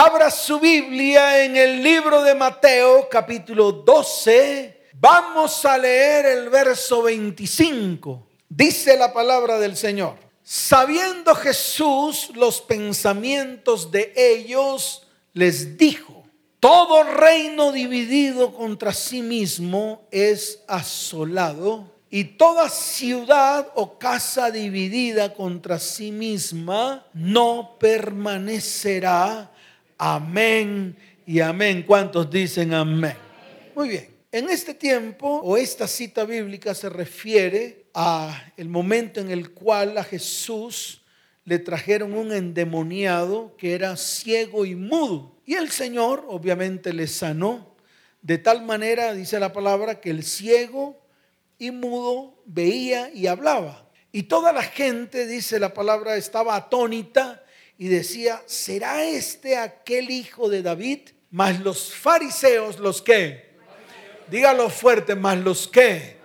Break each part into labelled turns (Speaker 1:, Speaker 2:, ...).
Speaker 1: Abra su Biblia en el libro de Mateo capítulo 12. Vamos a leer el verso 25. Dice la palabra del Señor. Sabiendo Jesús los pensamientos de ellos, les dijo, todo reino dividido contra sí mismo es asolado y toda ciudad o casa dividida contra sí misma no permanecerá. Amén y amén. ¿Cuántos dicen amén? Muy bien. En este tiempo o esta cita bíblica se refiere a el momento en el cual a Jesús le trajeron un endemoniado que era ciego y mudo. Y el Señor obviamente le sanó de tal manera, dice la palabra, que el ciego y mudo veía y hablaba. Y toda la gente, dice la palabra, estaba atónita y decía, ¿será este aquel hijo de David? Mas los fariseos, los que, dígalo fuerte, más los que,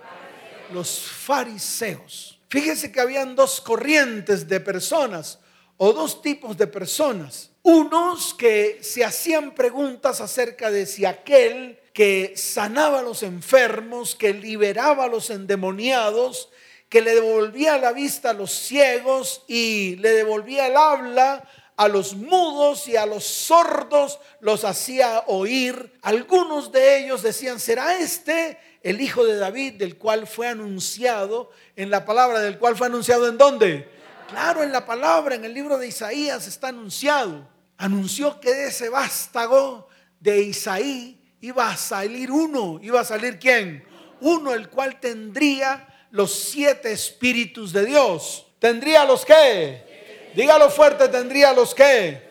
Speaker 1: los fariseos. Fíjense que habían dos corrientes de personas o dos tipos de personas. Unos que se hacían preguntas acerca de si aquel que sanaba a los enfermos, que liberaba a los endemoniados, que le devolvía la vista a los ciegos y le devolvía el habla a los mudos y a los sordos, los hacía oír. Algunos de ellos decían, ¿será este el hijo de David del cual fue anunciado en la palabra, del cual fue anunciado en dónde? Claro, en la palabra, en el libro de Isaías está anunciado. Anunció que de ese vástago de Isaí iba a salir uno. ¿Iba a salir quién? Uno, el cual tendría los siete espíritus de Dios. ¿Tendría los qué? Dígalo fuerte, tendría los qué.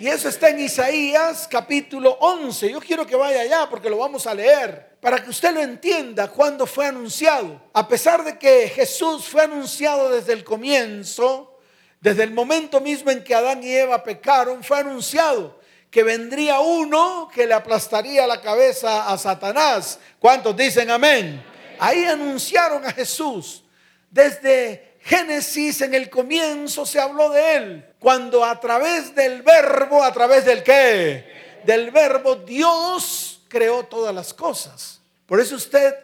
Speaker 1: Y eso está en Isaías capítulo 11. Yo quiero que vaya allá porque lo vamos a leer. Para que usted lo entienda cuando fue anunciado. A pesar de que Jesús fue anunciado desde el comienzo, desde el momento mismo en que Adán y Eva pecaron, fue anunciado que vendría uno que le aplastaría la cabeza a Satanás. ¿Cuántos dicen amén? Ahí anunciaron a Jesús. Desde Génesis en el comienzo se habló de él. Cuando a través del verbo, a través del qué? Del verbo Dios creó todas las cosas. Por eso usted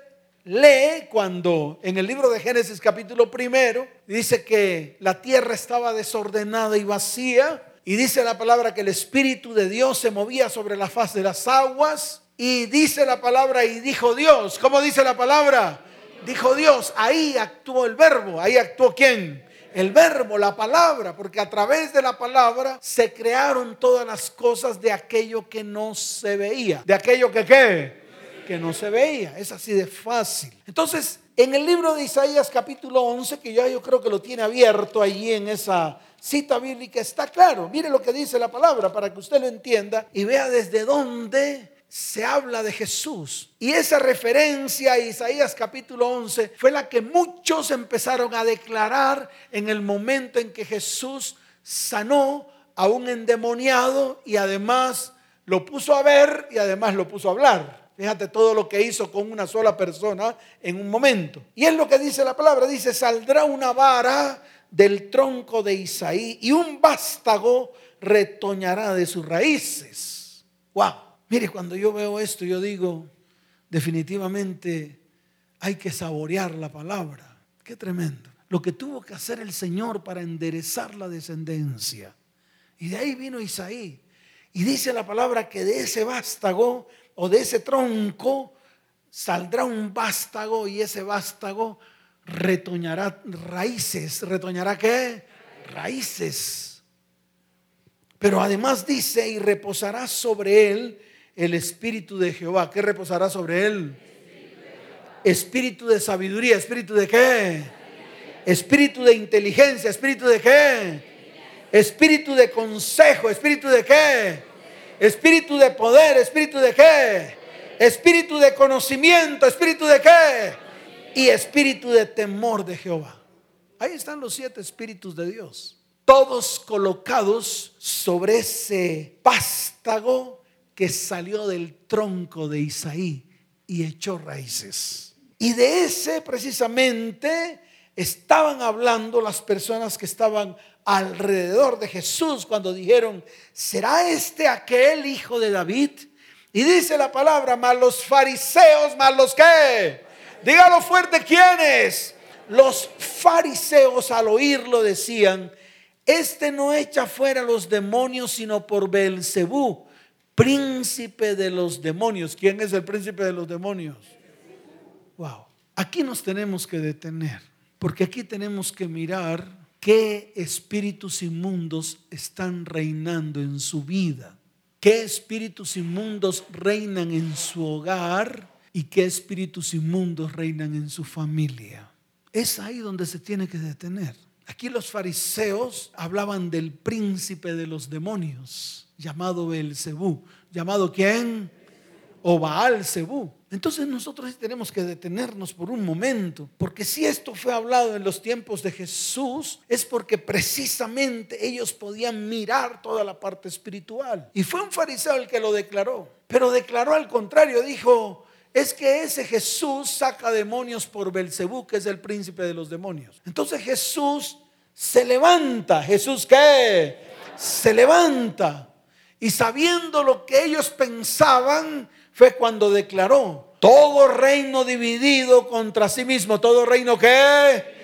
Speaker 1: lee cuando en el libro de Génesis capítulo primero dice que la tierra estaba desordenada y vacía y dice la palabra que el Espíritu de Dios se movía sobre la faz de las aguas. Y dice la palabra y dijo Dios. ¿Cómo dice la palabra? Dijo Dios. Ahí actuó el verbo. Ahí actuó quién? El verbo, la palabra. Porque a través de la palabra se crearon todas las cosas de aquello que no se veía. De aquello que qué? Que no se veía. Es así de fácil. Entonces, en el libro de Isaías capítulo 11, que ya yo creo que lo tiene abierto allí en esa cita bíblica está claro. Mire lo que dice la palabra para que usted lo entienda y vea desde dónde se habla de Jesús. Y esa referencia a Isaías capítulo 11 fue la que muchos empezaron a declarar en el momento en que Jesús sanó a un endemoniado y además lo puso a ver y además lo puso a hablar. Fíjate todo lo que hizo con una sola persona en un momento. Y es lo que dice la palabra. Dice, saldrá una vara del tronco de Isaí y un vástago retoñará de sus raíces. Wow. Mire, cuando yo veo esto, yo digo, definitivamente hay que saborear la palabra. Qué tremendo. Lo que tuvo que hacer el Señor para enderezar la descendencia. Y de ahí vino Isaí. Y dice la palabra que de ese vástago o de ese tronco saldrá un vástago y ese vástago retoñará raíces. ¿Retoñará qué? Raíces. Pero además dice, y reposará sobre él el espíritu de Jehová. ¿Qué reposará sobre él? Espíritu de sabiduría. ¿Espíritu de qué? Espíritu de inteligencia. ¿Espíritu de qué? Espíritu de consejo. ¿Espíritu de qué? Espíritu de poder. ¿Espíritu de qué? Espíritu de conocimiento. ¿Espíritu de qué? y espíritu de temor de Jehová. Ahí están los siete espíritus de Dios, todos colocados sobre ese pástago que salió del tronco de Isaí y echó raíces. Y de ese precisamente estaban hablando las personas que estaban alrededor de Jesús cuando dijeron, ¿será este aquel hijo de David? Y dice la palabra, más los fariseos, más los que, dígalo fuerte, ¿quiénes? Los fariseos al oírlo decían, este no echa fuera los demonios sino por Belcebú, príncipe de los demonios. ¿Quién es el príncipe de los demonios? Wow. Aquí nos tenemos que detener, porque aquí tenemos que mirar qué espíritus inmundos están reinando en su vida, qué espíritus inmundos reinan en su hogar y qué espíritus inmundos reinan en su familia. Es ahí donde se tiene que detener. Aquí los fariseos hablaban del príncipe de los demonios, llamado Belcebú. ¿Llamado quién? O Baal Zebú. Entonces nosotros tenemos que detenernos por un momento, porque si esto fue hablado en los tiempos de Jesús, es porque precisamente ellos podían mirar toda la parte espiritual. Y fue un fariseo el que lo declaró, pero declaró al contrario, dijo, es que ese Jesús saca demonios por Belcebú, que es el príncipe de los demonios. Entonces Jesús se levanta, Jesús qué? Se levanta. Y sabiendo lo que ellos pensaban, fue cuando declaró, todo reino dividido contra sí mismo, todo reino que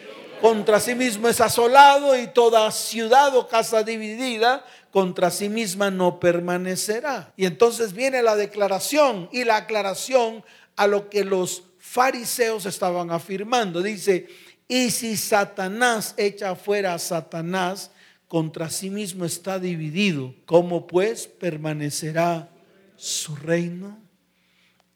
Speaker 1: contra sí mismo es asolado y toda ciudad o casa dividida contra sí misma no permanecerá. Y entonces viene la declaración y la aclaración a lo que los fariseos estaban afirmando. Dice, y si Satanás echa fuera a Satanás, contra sí mismo está dividido, ¿cómo pues permanecerá su reino?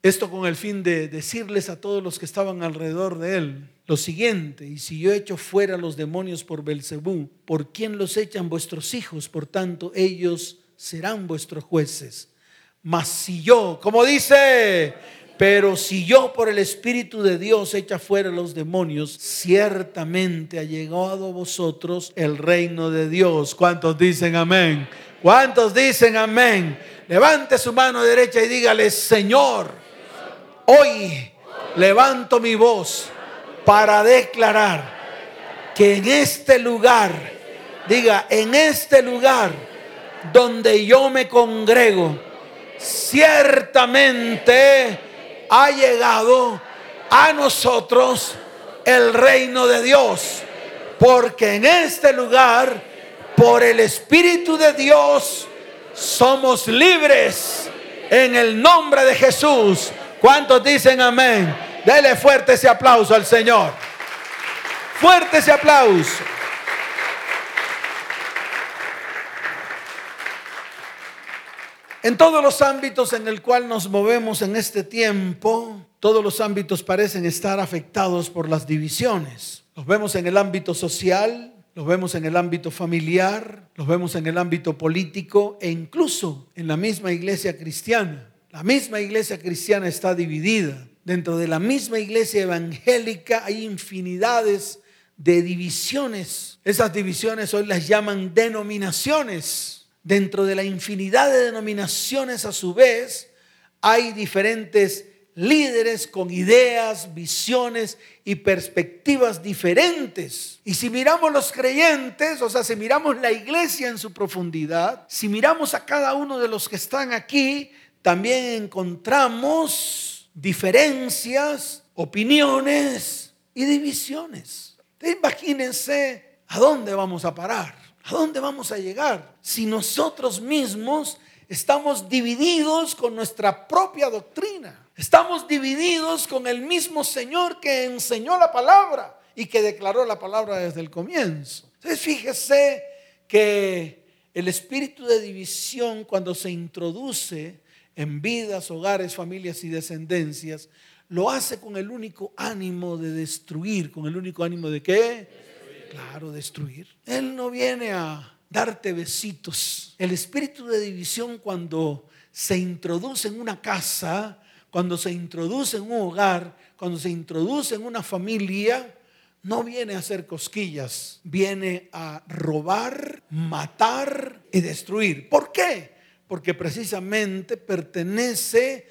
Speaker 1: Esto con el fin de decirles a todos los que estaban alrededor de él lo siguiente, y si yo echo fuera los demonios por Belcebú, ¿por quién los echan vuestros hijos? Por tanto, ellos serán vuestros jueces. Mas si yo, como dice, pero si yo por el Espíritu de Dios echa fuera los demonios, ciertamente ha llegado a vosotros el reino de Dios. ¿Cuántos dicen amén? ¿Cuántos dicen amén? Levante su mano derecha y dígale, Señor, Hoy levanto mi voz para declarar que en este lugar, diga, en este lugar donde yo me congrego, ciertamente ha llegado a nosotros el reino de Dios. Porque en este lugar, por el Espíritu de Dios, somos libres en el nombre de Jesús ¿Cuántos dicen amén? Dele fuerte ese aplauso al Señor. Fuerte ese aplauso. En todos los ámbitos en el cual nos movemos en este tiempo, todos los ámbitos parecen estar afectados por las divisiones. Los vemos en el ámbito social, los vemos en el ámbito familiar, los vemos en el ámbito político e incluso en la misma iglesia cristiana. La misma iglesia cristiana está dividida. Dentro de la misma iglesia evangélica hay infinidades de divisiones. Esas divisiones hoy las llaman denominaciones. Dentro de la infinidad de denominaciones a su vez hay diferentes líderes con ideas, visiones y perspectivas diferentes. Y si miramos los creyentes, o sea, si miramos la iglesia en su profundidad, si miramos a cada uno de los que están aquí, también encontramos diferencias, opiniones y divisiones. imagínense a dónde vamos a parar, a dónde vamos a llegar si nosotros mismos estamos divididos con nuestra propia doctrina. Estamos divididos con el mismo Señor que enseñó la palabra y que declaró la palabra desde el comienzo. Entonces fíjese que el espíritu de división cuando se introduce en vidas, hogares, familias y descendencias, lo hace con el único ánimo de destruir, con el único ánimo de qué? Claro, destruir. Él no viene a darte besitos. El espíritu de división cuando se introduce en una casa, cuando se introduce en un hogar, cuando se introduce en una familia, no viene a hacer cosquillas, viene a robar, matar y destruir. ¿Por qué? porque precisamente pertenece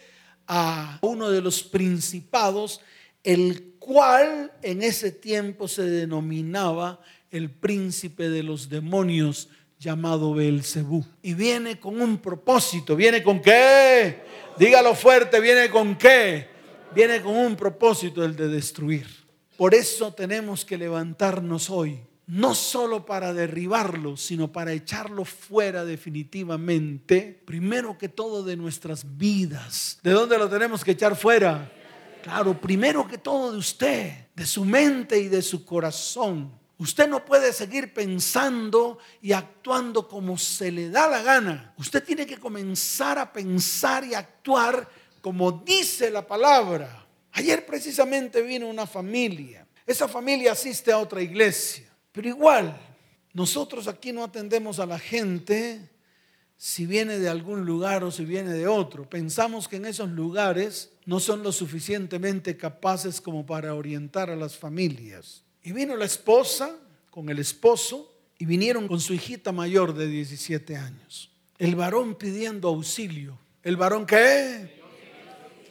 Speaker 1: a uno de los principados, el cual en ese tiempo se denominaba el príncipe de los demonios llamado Belcebú. Y viene con un propósito. ¿Viene con qué? Dígalo fuerte, ¿viene con qué? Viene con un propósito, el de destruir. Por eso tenemos que levantarnos hoy, no solo para derribarlo, sino para echarlo fuera definitivamente, primero que todo de nuestras vidas. ¿De dónde lo tenemos que echar fuera? Claro, primero que todo de usted, de su mente y de su corazón. Usted no puede seguir pensando y actuando como se le da la gana. Usted tiene que comenzar a pensar y actuar como dice la palabra. Ayer precisamente vino una familia. Esa familia asiste a otra iglesia. Pero igual, nosotros aquí no atendemos a la gente si viene de algún lugar o si viene de otro. Pensamos que en esos lugares no son lo suficientemente capaces como para orientar a las familias. Y vino la esposa con el esposo y vinieron con su hijita mayor de 17 años. El varón pidiendo auxilio. ¿El varón qué?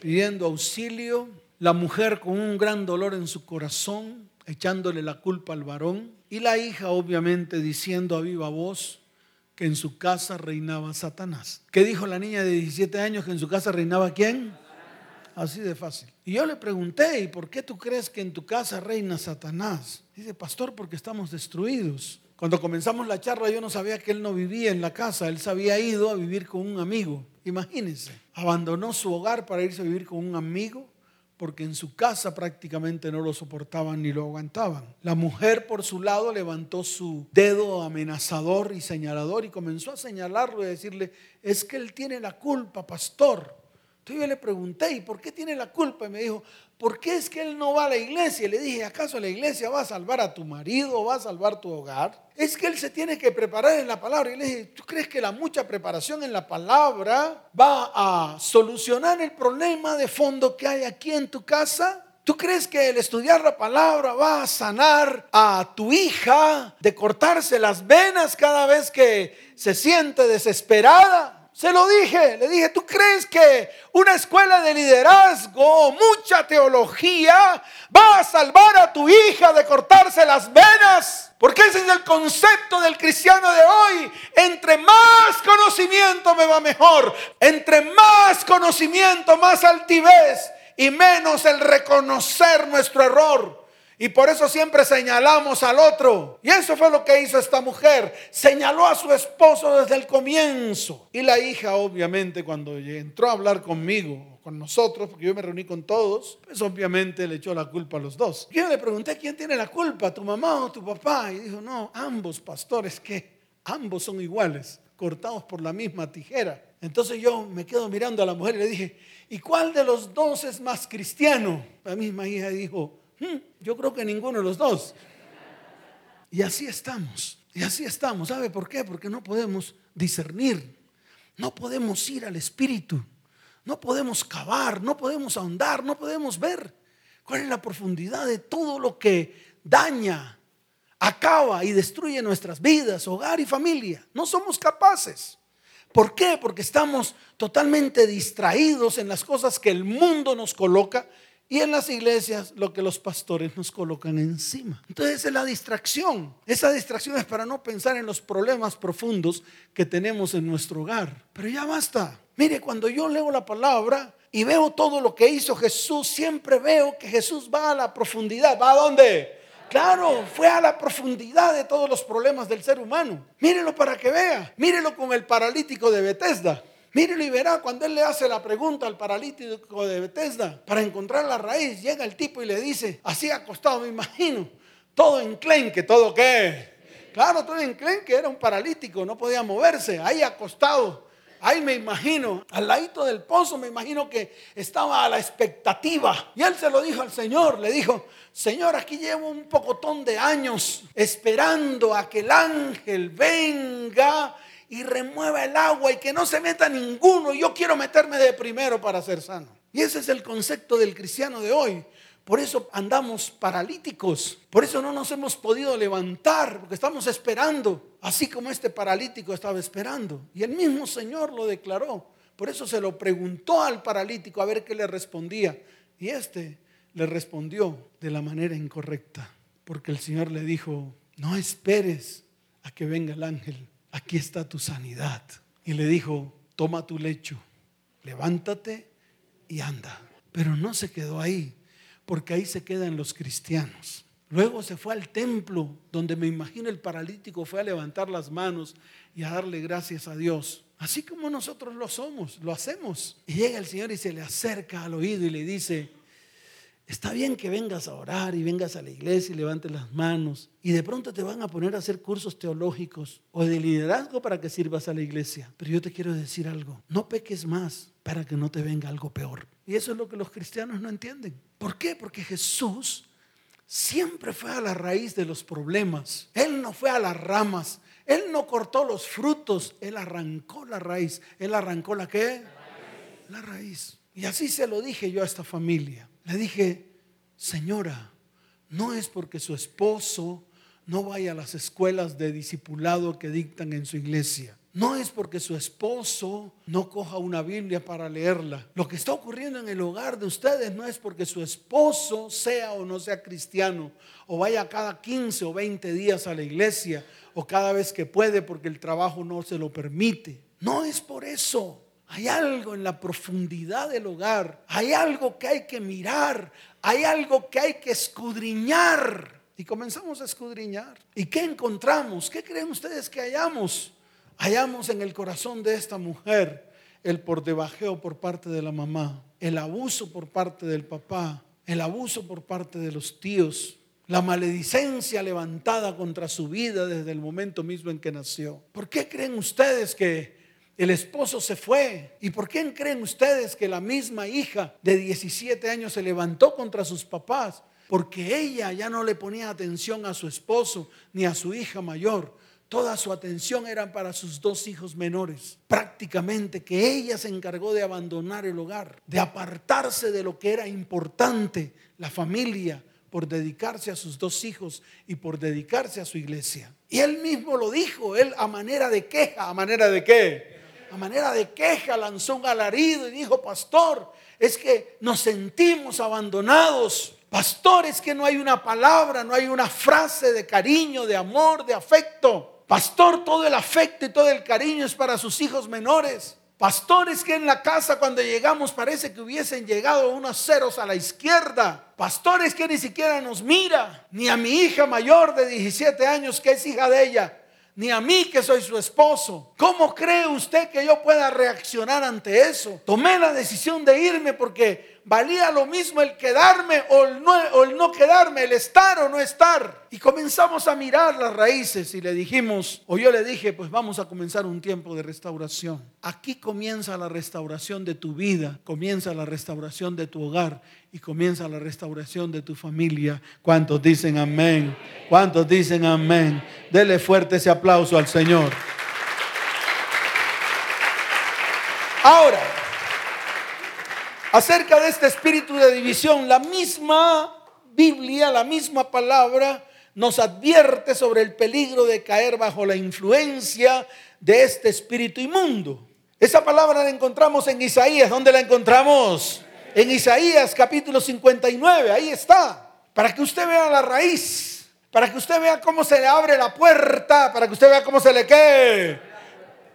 Speaker 1: Pidiendo auxilio. La mujer con un gran dolor en su corazón, echándole la culpa al varón. Y la hija obviamente diciendo a viva voz que en su casa reinaba Satanás. ¿Qué dijo la niña de 17 años que en su casa reinaba quién? Así de fácil. Y yo le pregunté, ¿y por qué tú crees que en tu casa reina Satanás? Dice, pastor, porque estamos destruidos. Cuando comenzamos la charla yo no sabía que él no vivía en la casa, él se había ido a vivir con un amigo. Imagínense, abandonó su hogar para irse a vivir con un amigo porque en su casa prácticamente no lo soportaban ni lo aguantaban. La mujer por su lado levantó su dedo amenazador y señalador y comenzó a señalarlo y a decirle, es que él tiene la culpa, pastor. Entonces yo le pregunté, ¿y por qué tiene la culpa? Y me dijo, ¿por qué es que él no va a la iglesia? Le dije, ¿acaso la iglesia va a salvar a tu marido o va a salvar tu hogar? Es que él se tiene que preparar en la palabra. Y le dije, ¿tú crees que la mucha preparación en la palabra va a solucionar el problema de fondo que hay aquí en tu casa? ¿Tú crees que el estudiar la palabra va a sanar a tu hija de cortarse las venas cada vez que se siente desesperada? Se lo dije, le dije, ¿tú crees que una escuela de liderazgo, mucha teología, va a salvar a tu hija de cortarse las venas? Porque ese es el concepto del cristiano de hoy. Entre más conocimiento me va mejor. Entre más conocimiento, más altivez y menos el reconocer nuestro error. Y por eso siempre señalamos al otro. Y eso fue lo que hizo esta mujer. Señaló a su esposo desde el comienzo. Y la hija, obviamente, cuando entró a hablar conmigo, con nosotros, porque yo me reuní con todos, pues obviamente le echó la culpa a los dos. Yo le pregunté, ¿quién tiene la culpa? ¿Tu mamá o tu papá? Y dijo, no, ambos pastores, que ambos son iguales, cortados por la misma tijera. Entonces yo me quedo mirando a la mujer y le dije, ¿y cuál de los dos es más cristiano? La misma hija dijo, Hmm, yo creo que ninguno de los dos. Y así estamos. Y así estamos. ¿Sabe por qué? Porque no podemos discernir. No podemos ir al Espíritu. No podemos cavar. No podemos ahondar. No podemos ver cuál es la profundidad de todo lo que daña, acaba y destruye nuestras vidas, hogar y familia. No somos capaces. ¿Por qué? Porque estamos totalmente distraídos en las cosas que el mundo nos coloca y en las iglesias lo que los pastores nos colocan encima. Entonces es la distracción. Esa distracción es para no pensar en los problemas profundos que tenemos en nuestro hogar. Pero ya basta. Mire, cuando yo leo la palabra y veo todo lo que hizo Jesús, siempre veo que Jesús va a la profundidad. ¿Va a dónde? Claro, fue a la profundidad de todos los problemas del ser humano. Mírelo para que vea. Mírelo con el paralítico de Bethesda. Mírelo y verá cuando él le hace la pregunta al paralítico de Bethesda para encontrar la raíz, llega el tipo y le dice, así acostado, me imagino, todo enclenque, todo qué. Claro, todo enclenque, era un paralítico, no podía moverse, ahí acostado. Ahí me imagino, al ladito del pozo, me imagino que estaba a la expectativa. Y él se lo dijo al Señor, le dijo, Señor, aquí llevo un pocotón de años esperando a que el ángel venga y remueva el agua y que no se meta ninguno. Yo quiero meterme de primero para ser sano. Y ese es el concepto del cristiano de hoy. Por eso andamos paralíticos. Por eso no nos hemos podido levantar, porque estamos esperando, así como este paralítico estaba esperando. Y el mismo Señor lo declaró. Por eso se lo preguntó al paralítico a ver qué le respondía. Y este le respondió de la manera incorrecta. Porque el Señor le dijo, no esperes a que venga el ángel, aquí está tu sanidad. Y le dijo, toma tu lecho, levántate y anda. Pero no se quedó ahí, porque ahí se quedan los cristianos. Luego se fue al templo, donde me imagino el paralítico fue a levantar las manos y a darle gracias a Dios. Así como nosotros lo somos, lo hacemos. Y llega el Señor y se le acerca al oído y le dice, Está bien que vengas a orar y vengas a la iglesia y levantes las manos y de pronto te van a poner a hacer cursos teológicos o de liderazgo para que sirvas a la iglesia. Pero yo te quiero decir algo, no peques más para que no te venga algo peor. Y eso es lo que los cristianos no entienden. ¿Por qué? Porque Jesús siempre fue a la raíz de los problemas. Él no fue a las ramas. Él no cortó los frutos. Él arrancó la raíz. Él arrancó la qué? La raíz. Y así se lo dije yo a esta familia. Le dije, señora, no es porque su esposo no vaya a las escuelas de discipulado que dictan en su iglesia. No es porque su esposo no coja una Biblia para leerla. Lo que está ocurriendo en el hogar de ustedes no es porque su esposo sea o no sea cristiano, o vaya cada 15 o 20 días a la iglesia, o cada vez que puede porque el trabajo no se lo permite. No es por eso. Hay algo en la profundidad del hogar. Hay algo que hay que mirar. Hay algo que hay que escudriñar. Y comenzamos a escudriñar. ¿Y qué encontramos? ¿Qué creen ustedes que hallamos? Hallamos en el corazón de esta mujer el por debajeo por parte de la mamá, el abuso por parte del papá, el abuso por parte de los tíos, la maledicencia levantada contra su vida desde el momento mismo en que nació. ¿Por qué creen ustedes que el esposo se fue. ¿Y por qué creen ustedes que la misma hija de 17 años se levantó contra sus papás? Porque ella ya no le ponía atención a su esposo ni a su hija mayor. Toda su atención era para sus dos hijos menores. Prácticamente que ella se encargó de abandonar el hogar, de apartarse de lo que era importante, la familia, por dedicarse a sus dos hijos y por dedicarse a su iglesia. Y él mismo lo dijo, él a manera de queja, a manera de qué? Manera de queja lanzó un alarido y dijo, pastor, es que nos sentimos abandonados. Pastor, es que no hay una palabra, no hay una frase de cariño, de amor, de afecto. Pastor, todo el afecto y todo el cariño es para sus hijos menores. Pastores que en la casa cuando llegamos parece que hubiesen llegado unos ceros a la izquierda. Pastores que ni siquiera nos mira. Ni a mi hija mayor de 17 años que es hija de ella ni a mí que soy su esposo. ¿Cómo cree usted que yo pueda reaccionar ante eso? Tomé la decisión de irme porque valía lo mismo el quedarme o el, no, quedarme, el estar o no estar. Y comenzamos a mirar las raíces y le dijimos, o yo le dije, pues vamos a comenzar un tiempo de restauración. Aquí comienza la restauración de tu vida, comienza la restauración de tu hogar y comienza la restauración de tu familia. ¿Cuántos dicen amén? ¿Cuántos dicen amén? Dele fuerte ese aplauso al Señor. Ahora, acerca de este espíritu de división, la misma Biblia, la misma palabra nos advierte sobre el peligro de caer bajo la influencia de este espíritu inmundo. Esa palabra la encontramos en Isaías. ¿Dónde la encontramos? En Isaías capítulo 59, ahí está. Para que usted vea la raíz, para que usted vea cómo se le abre la puerta, para que usted vea cómo se le qué.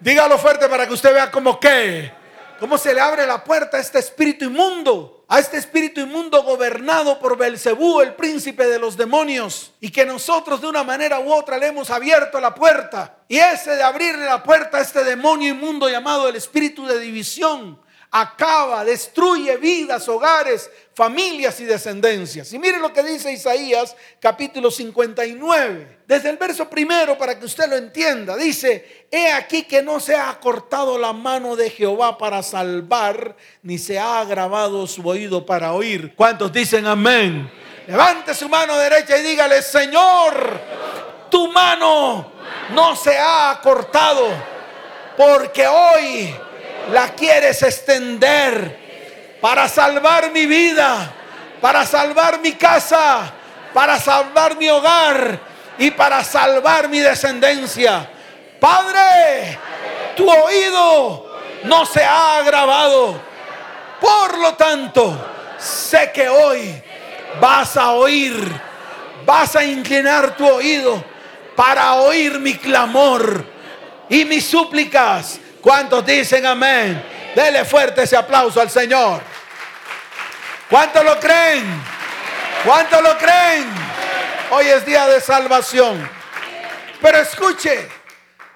Speaker 1: Dígalo fuerte para que usted vea cómo qué cómo se le abre la puerta a este espíritu inmundo, a este espíritu inmundo gobernado por Belcebú, el príncipe de los demonios, y que nosotros de una manera u otra le hemos abierto la puerta. Y ese de abrirle la puerta a este demonio inmundo llamado el espíritu de división, acaba, destruye vidas, hogares, familias y descendencias. Y mire lo que dice Isaías capítulo 59, desde el verso primero para que usted lo entienda. Dice, he aquí que no se ha cortado la mano de Jehová para salvar, ni se ha agravado su oído para oír. ¿Cuántos dicen amén? Levante su mano derecha y dígale, Señor, tu mano no se ha cortado, porque hoy la quieres extender para salvar mi vida, para salvar mi casa, para salvar mi hogar y para salvar mi descendencia. Padre, tu oído no se ha agravado. Por lo tanto, sé que hoy vas a oír, vas a inclinar tu oído para oír mi clamor y mis súplicas. ¿Cuántos dicen amén? Dele fuerte ese aplauso al Señor. ¿Cuántos lo creen? ¿Cuántos lo creen? Hoy es día de salvación. Pero escuche,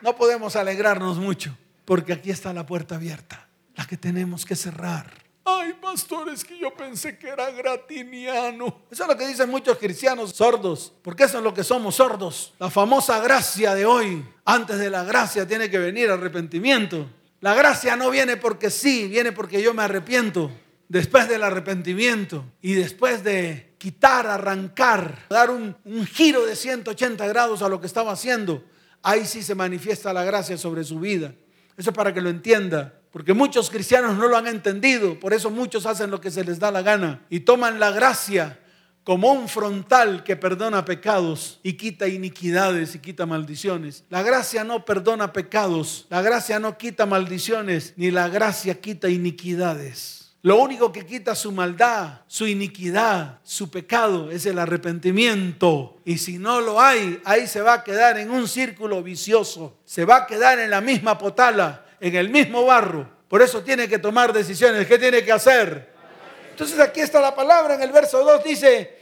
Speaker 1: no podemos alegrarnos mucho porque aquí está la puerta abierta, la que tenemos que cerrar. Ay, pastores, que yo pensé que era gratiniano. Eso es lo que dicen muchos cristianos sordos, porque eso es lo que somos sordos. La famosa gracia de hoy. Antes de la gracia tiene que venir arrepentimiento. La gracia no viene porque sí, viene porque yo me arrepiento. Después del arrepentimiento y después de quitar, arrancar, dar un, giro de 180 grados a lo que estaba haciendo, ahí sí se manifiesta la gracia sobre su vida. Eso es para que lo entienda. Porque muchos cristianos no lo han entendido. Por eso muchos hacen lo que se les da la gana. Y toman la gracia como un frontal que perdona pecados y quita iniquidades y quita maldiciones. La gracia no perdona pecados. La gracia no quita maldiciones. Ni la gracia quita iniquidades. Lo único que quita su maldad, su iniquidad, su pecado es el arrepentimiento. Y si no lo hay, ahí se va a quedar en un círculo vicioso. Se va a quedar en la misma potala, en el mismo barro. Por eso tiene que tomar decisiones. ¿Qué tiene que hacer? Entonces aquí está la palabra en el verso 2 dice,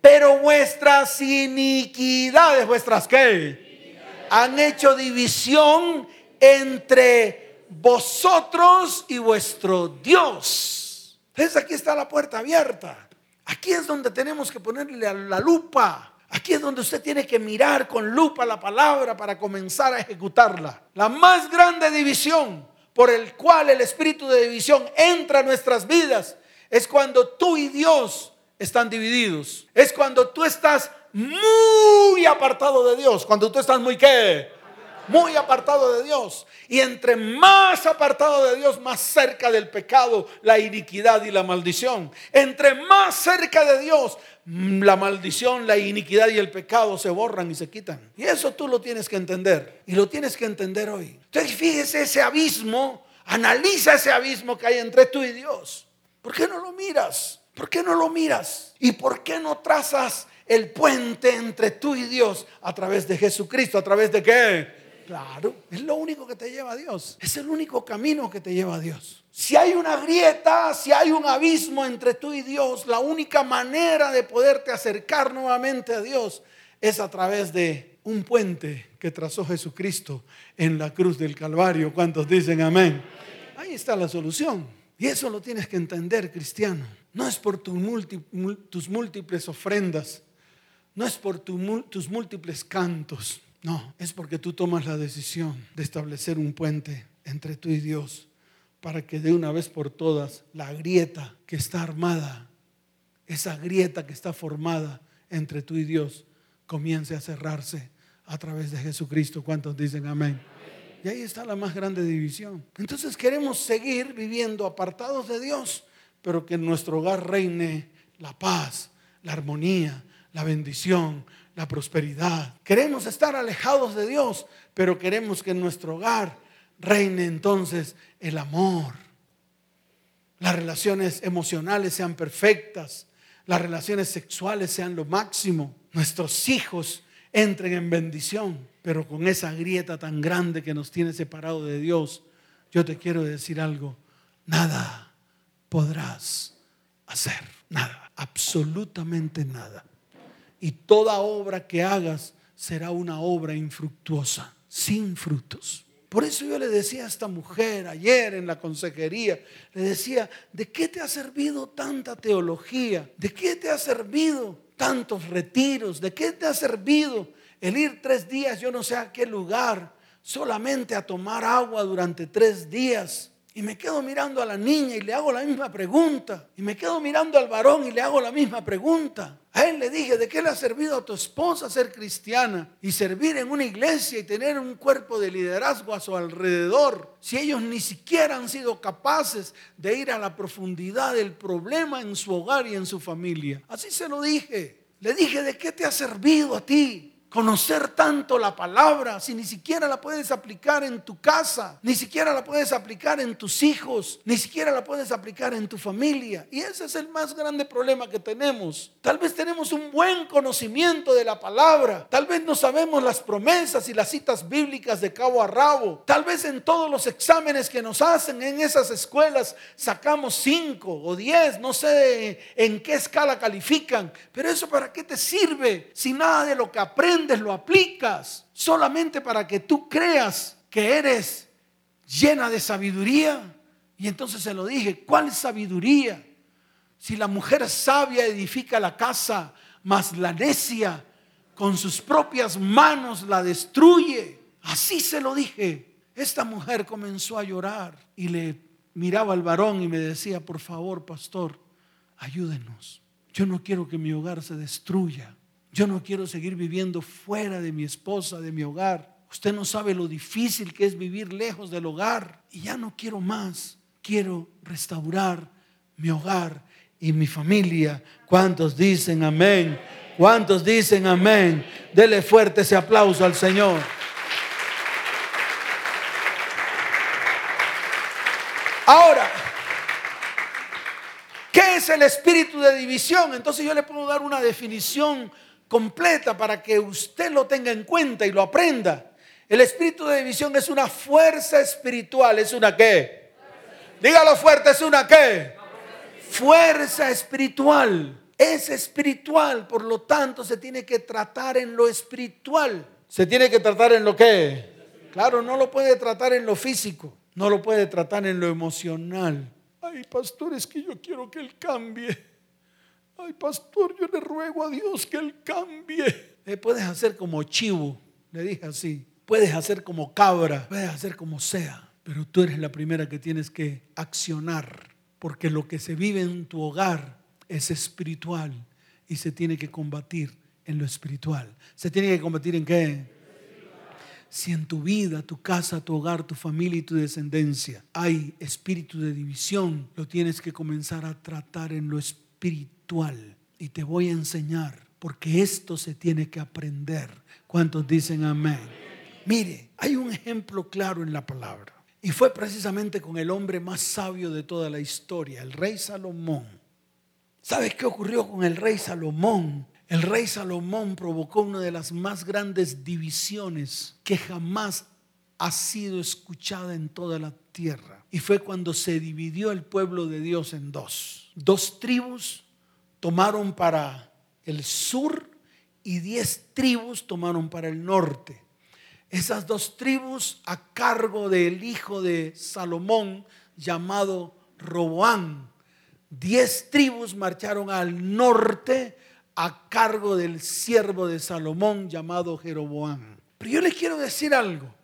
Speaker 1: pero vuestras iniquidades, vuestras qué? Han hecho división entre vosotros y vuestro Dios. Entonces aquí está la puerta abierta. Aquí es donde tenemos que ponerle la lupa. Aquí es donde usted tiene que mirar con lupa la palabra para comenzar a ejecutarla. La más grande división por el cual el espíritu de división entra a nuestras vidas es cuando tú y Dios están divididos. Es cuando tú estás muy apartado de Dios. Cuando tú estás muy qué? muy apartado de Dios. Y entre más apartado de Dios, más cerca del pecado, la iniquidad y la maldición. Entre más cerca de Dios, la maldición, la iniquidad y el pecado se borran y se quitan. Y eso tú lo tienes que entender. Y lo tienes que entender hoy. Entonces fíjese ese abismo, analiza ese abismo que hay entre tú y Dios. ¿Por qué no lo miras? ¿Por qué no lo miras? ¿Y por qué no trazas el puente entre tú y Dios a través de Jesucristo? ¿A través de qué? Claro, es lo único que te lleva a Dios. Es el único camino que te lleva a Dios. Si hay una grieta, si hay un abismo entre tú y Dios, la única manera de poderte acercar nuevamente a Dios es a través de un puente que trazó Jesucristo en la cruz del Calvario. ¿Cuántos dicen amén? Ahí está la solución. Y eso lo tienes que entender, cristiano. No es por tus múltiples ofrendas, no es por tus múltiples cantos no, es porque tú tomas la decisión de establecer un puente entre tú y Dios para que de una vez por todas la grieta que está armada, esa grieta que está formada entre tú y Dios, comience a cerrarse a través de Jesucristo. ¿Cuántos dicen amén? Y ahí está la más grande división. Entonces queremos seguir viviendo apartados de Dios, pero que en nuestro hogar reine la paz, la armonía, la bendición, la prosperidad. Queremos estar alejados de Dios, pero queremos que en nuestro hogar reine entonces el amor. Las relaciones emocionales sean perfectas, las relaciones sexuales sean lo máximo, nuestros hijos entren en bendición, pero con esa grieta tan grande que nos tiene separado de Dios, yo te quiero decir algo, nada podrás hacer, nada, absolutamente nada y toda obra que hagas será una obra infructuosa, sin frutos. Por eso yo le decía a esta mujer ayer en la consejería, le decía, ¿de qué te ha servido tanta teología? ¿De qué te ha servido tantos retiros? ¿De qué te ha servido el ir tres días, yo no sé a qué lugar, solamente a tomar agua durante tres días? Y me quedo mirando a la niña y le hago la misma pregunta. Y me quedo mirando al varón y le hago la misma pregunta. A él le dije, ¿de qué le ha servido a tu esposa ser cristiana y servir en una iglesia y tener un cuerpo de liderazgo a su alrededor? Si ellos ni siquiera han sido capaces de ir a la profundidad del problema en su hogar y en su familia. Así se lo dije. Le dije, ¿de qué te ha servido a ti? Conocer tanto la palabra si ni siquiera la puedes aplicar en tu casa, ni siquiera la puedes aplicar en tus hijos, ni siquiera la puedes aplicar en tu familia? Y ese es el más grande problema que tenemos. Tal vez tenemos un buen conocimiento de la palabra, tal vez no sabemos las promesas y las citas bíblicas de cabo a rabo, tal vez en todos los exámenes que nos hacen en esas escuelas sacamos cinco o diez, no sé en qué escala califican, pero eso para qué te sirve si nada de lo que aprendes lo aplicas solamente para que tú creas que eres llena de sabiduría. Y entonces se lo dije, ¿cuál sabiduría? Si la mujer sabia edifica la casa, mas la necia con sus propias manos la destruye. Así se lo dije. Esta mujer comenzó a llorar y le miraba al varón y me decía, por favor, pastor, ayúdenos. Yo no quiero que mi hogar se destruya. Yo no quiero seguir viviendo fuera de mi esposa, de mi hogar. Usted no sabe lo difícil que es vivir lejos del hogar. Y ya no quiero más. Quiero restaurar mi hogar y mi familia. ¿Cuántos dicen amén? ¿Cuántos dicen amén? Dele fuerte ese aplauso al Señor. Ahora, ¿qué es el espíritu de división? Entonces yo le puedo dar una definición completa para que usted lo tenga en cuenta y lo aprenda. El espíritu de división es una fuerza espiritual, es una qué. Dígalo fuerte, es una qué. Fuerza espiritual. Es espiritual, por lo tanto se tiene que tratar en lo espiritual. Se tiene que tratar en lo que. Claro, no lo puede tratar en lo físico, no lo puede tratar en lo emocional. Ay, pastor, es que yo quiero que él cambie. Ay, pastor, yo le ruego a Dios que Él cambie. Puedes hacer como chivo, le dije así. Puedes hacer como cabra, puedes hacer como sea. Pero tú eres la primera que tienes que accionar. Porque lo que se vive en tu hogar es espiritual y se tiene que combatir en lo espiritual. ¿Se tiene que combatir en qué? Si en tu vida, tu casa, tu hogar, tu familia y tu descendencia hay espíritu de división, lo tienes que comenzar a tratar en lo espiritual y te voy a enseñar porque esto se tiene que aprender. ¿Cuántos dicen amén? Mire, hay un ejemplo claro en la palabra y fue precisamente con el hombre más sabio de toda la historia, el rey Salomón. ¿Sabes qué ocurrió con el rey Salomón? El rey Salomón provocó una de las más grandes divisiones que jamás ha sido escuchada en toda la tierra. Y fue cuando se dividió el pueblo de Dios en dos. Dos tribus tomaron para el sur y diez tribus tomaron para el norte. Esas dos tribus a cargo del hijo de Salomón llamado Roboán. Diez tribus marcharon al norte a cargo del siervo de Salomón llamado Jeroboán. Pero yo les quiero decir algo.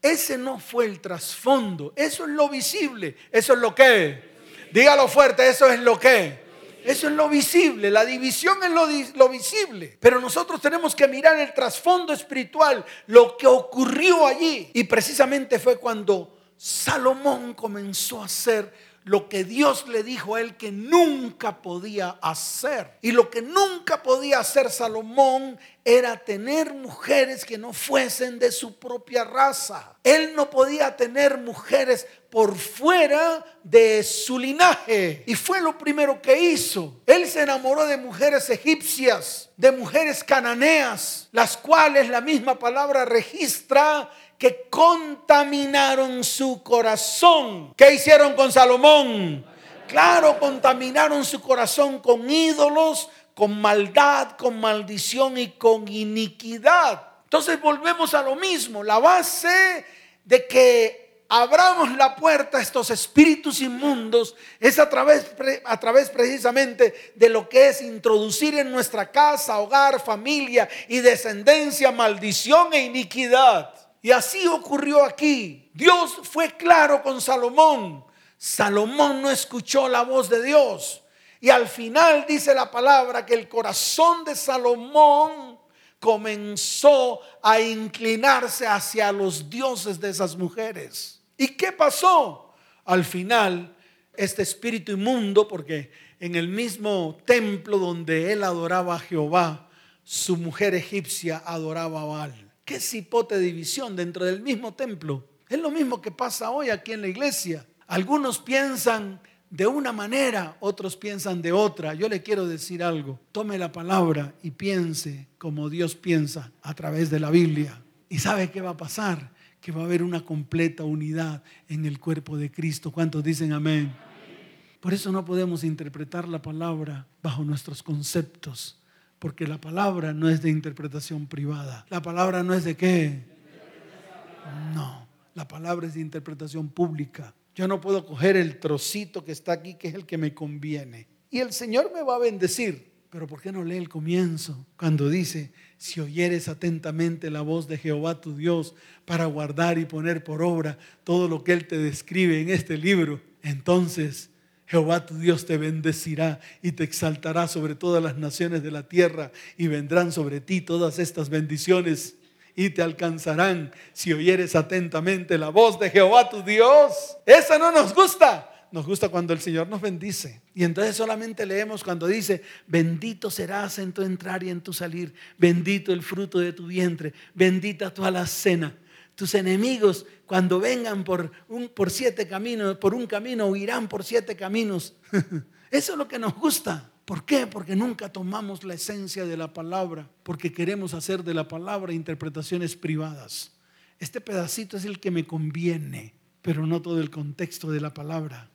Speaker 1: Ese no fue el trasfondo. Eso es lo visible. Eso es lo que. Dígalo fuerte. Eso es lo que. Eso es lo visible, la división es lo, visible. Pero nosotros tenemos que mirar el trasfondo espiritual, lo que ocurrió allí. Y precisamente fue cuando Salomón comenzó a hacer lo que Dios le dijo a él que nunca podía hacer. Y lo que nunca podía hacer Salomón era tener mujeres que no fuesen de su propia raza. Él no podía tener mujeres por fuera de su linaje. Y fue lo primero que hizo. Él se enamoró de mujeres egipcias, de mujeres cananeas, las cuales la misma palabra registra que contaminaron su corazón. ¿Qué hicieron con Salomón? Claro, contaminaron su corazón con ídolos, con maldad, con maldición y con iniquidad. Entonces volvemos a lo mismo, la base de que abramos la puerta a estos espíritus inmundos es a través, a través precisamente de lo que es introducir en nuestra casa, hogar, familia y descendencia maldición e iniquidad. Y así ocurrió aquí. Dios fue claro con Salomón. Salomón no escuchó la voz de Dios. Y al final dice la palabra que el corazón de Salomón comenzó a inclinarse hacia los dioses de esas mujeres. ¿Y qué pasó? Al final, este espíritu inmundo, porque en el mismo templo donde él adoraba a Jehová, su mujer egipcia adoraba a Baal. ¿Qué cipote división dentro del mismo templo? Es lo mismo que pasa hoy aquí en la iglesia. Algunos piensan de una manera, otros piensan de otra. Yo le quiero decir algo. Tome la palabra y piense como Dios piensa a través de la Biblia. ¿Y sabe qué va a pasar? Que va a haber una completa unidad en el cuerpo de Cristo. ¿Cuántos dicen amén? Por eso no podemos interpretar la palabra bajo nuestros conceptos, porque la palabra no es de interpretación privada. La palabra no es de qué. No, la palabra es de interpretación pública. Yo no puedo coger el trocito que está aquí, que es el que me conviene. Y el Señor me va a bendecir. Pero ¿por qué no lee el comienzo? Cuando dice, si oyeres atentamente la voz de Jehová tu Dios para guardar y poner por obra todo lo que Él te describe en este libro, entonces Jehová tu Dios te bendecirá y te exaltará sobre todas las naciones de la tierra y vendrán sobre ti todas estas bendiciones y te alcanzarán si oyeres atentamente la voz de Jehová tu Dios. Esa no nos gusta. Nos gusta cuando el Señor nos bendice. Y entonces solamente leemos cuando dice, bendito serás en tu entrar y en tu salir, bendito el fruto de tu vientre, bendita tu alacena. Tus enemigos, cuando vengan por, un, por siete caminos, por un camino, huirán por siete caminos. Eso es lo que nos gusta. ¿Por qué? Porque nunca tomamos la esencia de la palabra, porque queremos hacer de la palabra interpretaciones privadas. Este pedacito es el que me conviene, pero no todo el contexto de la palabra,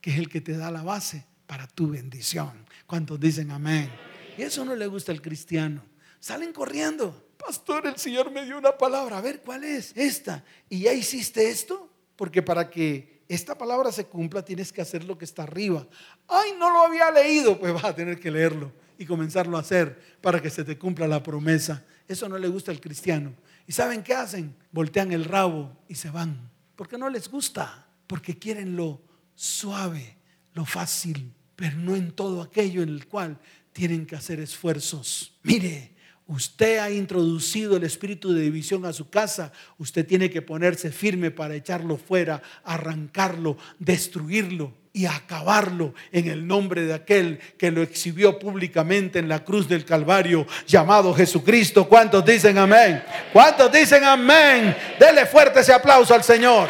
Speaker 1: que es el que te da la base para tu bendición. ¿Cuántos dicen amén? Y eso no le gusta al cristiano. Salen corriendo. Pastor, el Señor me dio una palabra. A ver, ¿cuál es? Esta. ¿Y ya hiciste esto? Porque para que esta palabra se cumpla tienes que hacer lo que está arriba. Ay, no lo había leído. Pues vas a tener que leerlo y comenzarlo a hacer para que se te cumpla la promesa. Eso no le gusta al cristiano. ¿Y saben qué hacen? Voltean el rabo y se van. Porque no les gusta. Porque quieren lo suave, lo fácil, pero no en todo aquello en el cual tienen que hacer esfuerzos. Mire, Usted ha introducido el espíritu de división a su casa. Usted tiene que ponerse firme para echarlo fuera, arrancarlo, destruirlo y acabarlo en el nombre de aquel que lo exhibió públicamente en la cruz del Calvario llamado Jesucristo. ¿Cuántos dicen amén? ¿Cuántos dicen amén? Dele fuerte ese aplauso al Señor.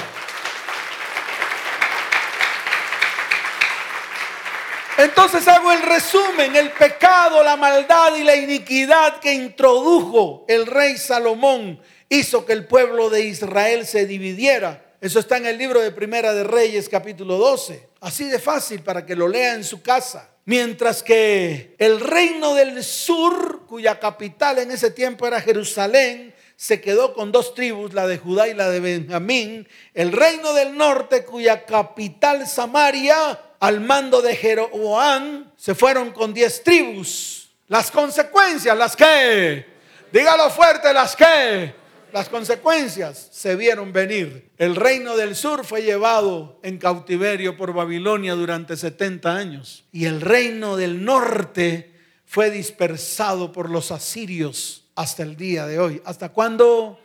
Speaker 1: Entonces hago el resumen, el pecado, la maldad y la iniquidad que introdujo el rey Salomón hizo que el pueblo de Israel se dividiera. Eso está en el libro de Primera de Reyes capítulo 12. Así de fácil para que lo lea en su casa. Mientras que el reino del sur, cuya capital en ese tiempo era Jerusalén, se quedó con dos tribus, la de Judá y la de Benjamín. El reino del norte, cuya capital Samaria, al mando de Jeroboam, se fueron con diez tribus. Las consecuencias, las que, dígalo fuerte, las que, las consecuencias se vieron venir. El reino del sur fue llevado en cautiverio por Babilonia durante 70 años y el reino del norte fue dispersado por los asirios hasta el día de hoy. ¿Hasta cuándo?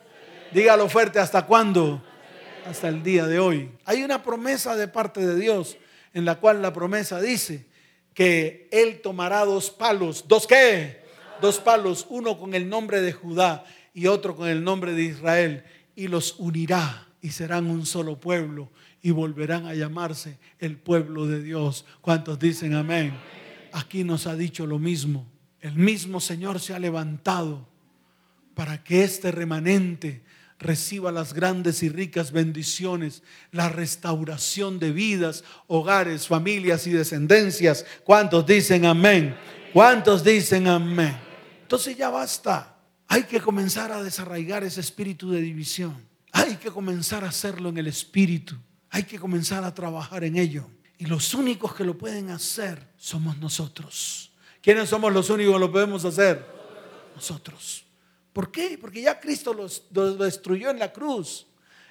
Speaker 1: Dígalo fuerte, ¿hasta cuándo? Hasta el día de hoy. Hay una promesa de parte de Dios en la cual la promesa dice que Él tomará dos palos. ¿Dos qué? Dos palos, uno con el nombre de Judá y otro con el nombre de Israel, y los unirá y serán un solo pueblo y volverán a llamarse el pueblo de Dios. ¿Cuántos dicen amén? Aquí nos ha dicho lo mismo. El mismo Señor se ha levantado para que este remanente reciba las grandes y ricas bendiciones, la restauración de vidas, hogares, familias y descendencias. ¿Cuántos dicen amén? ¿Cuántos dicen amén? Entonces ya basta. Hay que comenzar a desarraigar ese espíritu de división. Hay que comenzar a hacerlo en el espíritu. Hay que comenzar a trabajar en ello. Y los únicos que lo pueden hacer somos nosotros. ¿Quiénes somos los únicos que lo podemos hacer? Nosotros. ¿Por qué? Porque ya Cristo los, destruyó en la cruz.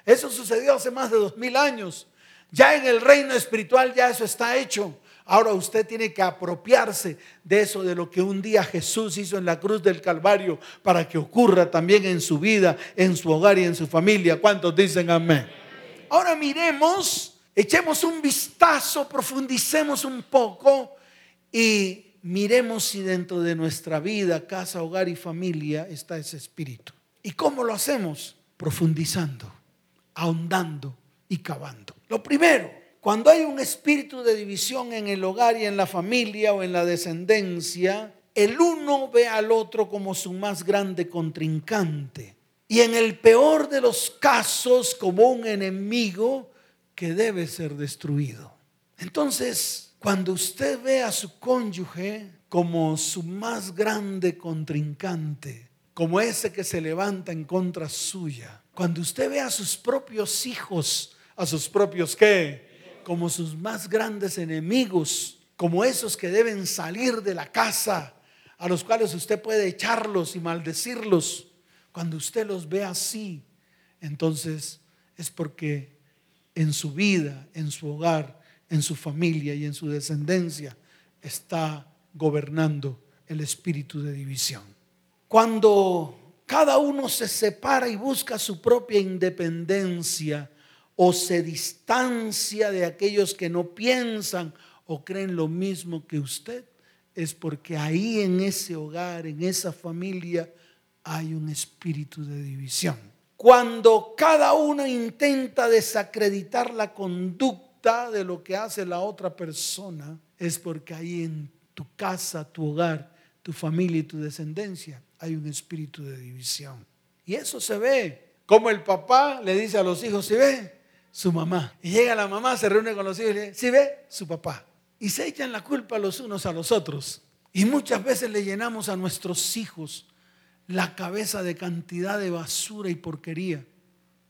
Speaker 1: Eso sucedió hace más de dos mil años. Ya en el reino espiritual ya eso está hecho. Ahora usted tiene que apropiarse de eso, de lo que un día Jesús hizo en la cruz del Calvario, para que ocurra también en su vida, en su hogar y en su familia. ¿Cuántos dicen amén? Ahora miremos, echemos un vistazo, profundicemos un poco y miremos si dentro de nuestra vida, casa, hogar y familia está ese espíritu. ¿Y cómo lo hacemos? Profundizando, ahondando y cavando. Lo primero, cuando hay un espíritu de división en el hogar y en la familia o en la descendencia, el uno ve al otro como su más grande contrincante y en el peor de los casos como un enemigo que debe ser destruido. Entonces, cuando usted ve a su cónyuge como su más grande contrincante, como ese que se levanta en contra suya, cuando usted ve a sus propios hijos, a sus propios qué, como sus más grandes enemigos, como esos que deben salir de la casa, a los cuales usted puede echarlos y maldecirlos, cuando usted los ve así, entonces es porque en su vida, en su hogar, en su familia y en su descendencia está gobernando el espíritu de división. Cuando cada uno se separa y busca su propia independencia o se distancia de aquellos que no piensan o creen lo mismo que usted, es porque ahí en ese hogar, en esa familia, hay un espíritu de división. Cuando cada uno intenta desacreditar la conducta de lo que hace la otra persona, es porque ahí en tu casa, tu hogar, tu familia y tu descendencia hay un espíritu de división. Y eso se ve. Como el papá le dice a los hijos, si ve? Su mamá. Y llega la mamá, se reúne con los hijos y le dice, si ve? Su papá. Y se echan la culpa los unos a los otros. Y muchas veces le llenamos a nuestros hijos la cabeza de cantidad de basura y porquería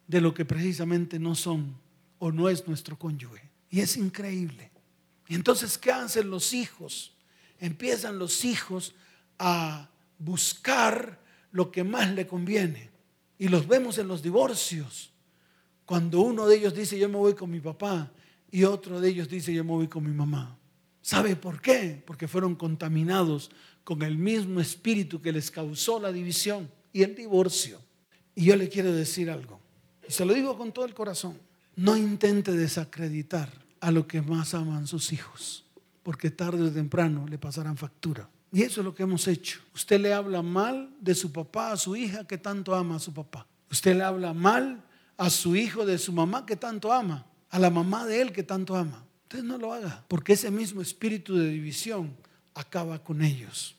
Speaker 1: de lo que precisamente no son o no es nuestro cónyuge. Y es increíble. Y entonces, ¿qué hacen los hijos? Empiezan los hijos a buscar lo que más le conviene. Y los vemos en los divorcios. Cuando uno de ellos dice, yo me voy con mi papá, y otro de ellos dice, yo me voy con mi mamá. ¿Sabe por qué? Porque fueron contaminados con el mismo espíritu que les causó la división y el divorcio. Y yo le quiero decir algo, y se lo digo con todo el corazón, no intente desacreditar a lo que más aman sus hijos, porque tarde o temprano le pasarán factura. Y eso es lo que hemos hecho. Usted le habla mal de su papá a su hija que tanto ama a su papá. Usted le habla mal a su hijo de su mamá que tanto ama, a la mamá de él que tanto ama. Usted no lo haga, porque ese mismo espíritu de división acaba con ellos,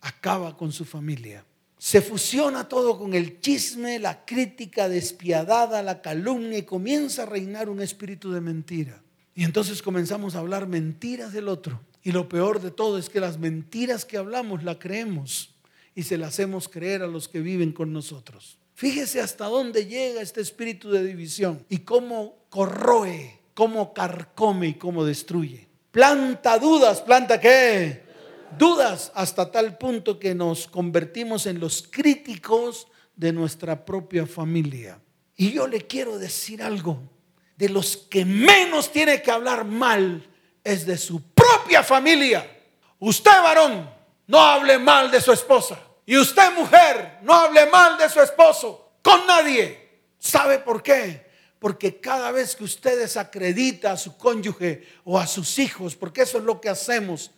Speaker 1: acaba con su familia. Se fusiona todo con el chisme, la crítica despiadada, la calumnia y comienza a reinar un espíritu de mentira. Y entonces comenzamos a hablar mentiras del otro. Y lo peor de todo es que las mentiras que hablamos las creemos y se las hacemos creer a los que viven con nosotros. Fíjese hasta dónde llega este espíritu de división y cómo corroe, cómo carcome y cómo destruye. Planta dudas, planta qué? Dudas hasta tal punto que nos convertimos en los críticos de nuestra propia familia. Y yo le quiero decir algo, de los que menos tiene que hablar mal es de su propia familia. Usted varón, no hable mal de su esposa. Y usted mujer, no hable mal de su esposo con nadie. ¿Sabe por qué? Porque cada vez que usted desacredita a su cónyuge o a sus hijos, porque eso es lo que hacemos,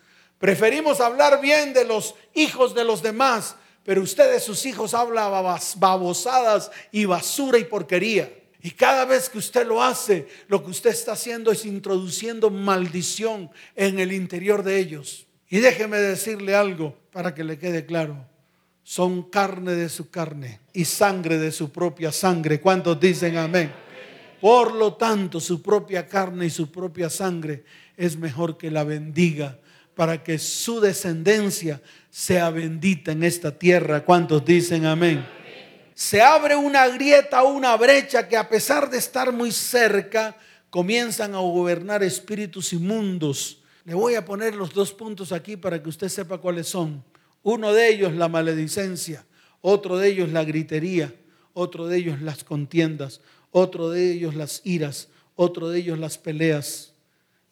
Speaker 1: Preferimos hablar bien de los hijos de los demás, pero ustedes, sus hijos, hablan babosadas y basura y porquería. Y cada vez que usted lo hace, lo que usted está haciendo es introduciendo maldición en el interior de ellos. Y déjeme decirle algo para que le quede claro. Son carne de su carne y sangre de su propia sangre. ¿Cuántos dicen amén? Por lo tanto, su propia carne y su propia sangre es mejor que la bendiga para que su descendencia sea bendita en esta tierra. ¿Cuántos dicen amén? Se abre una grieta, una brecha que a pesar de estar muy cerca, comienzan a gobernar espíritus inmundos. Le voy a poner los dos puntos aquí para que usted sepa cuáles son. Uno de ellos la maledicencia, otro de ellos la gritería, otro de ellos las contiendas, otro de ellos las iras, otro de ellos las peleas.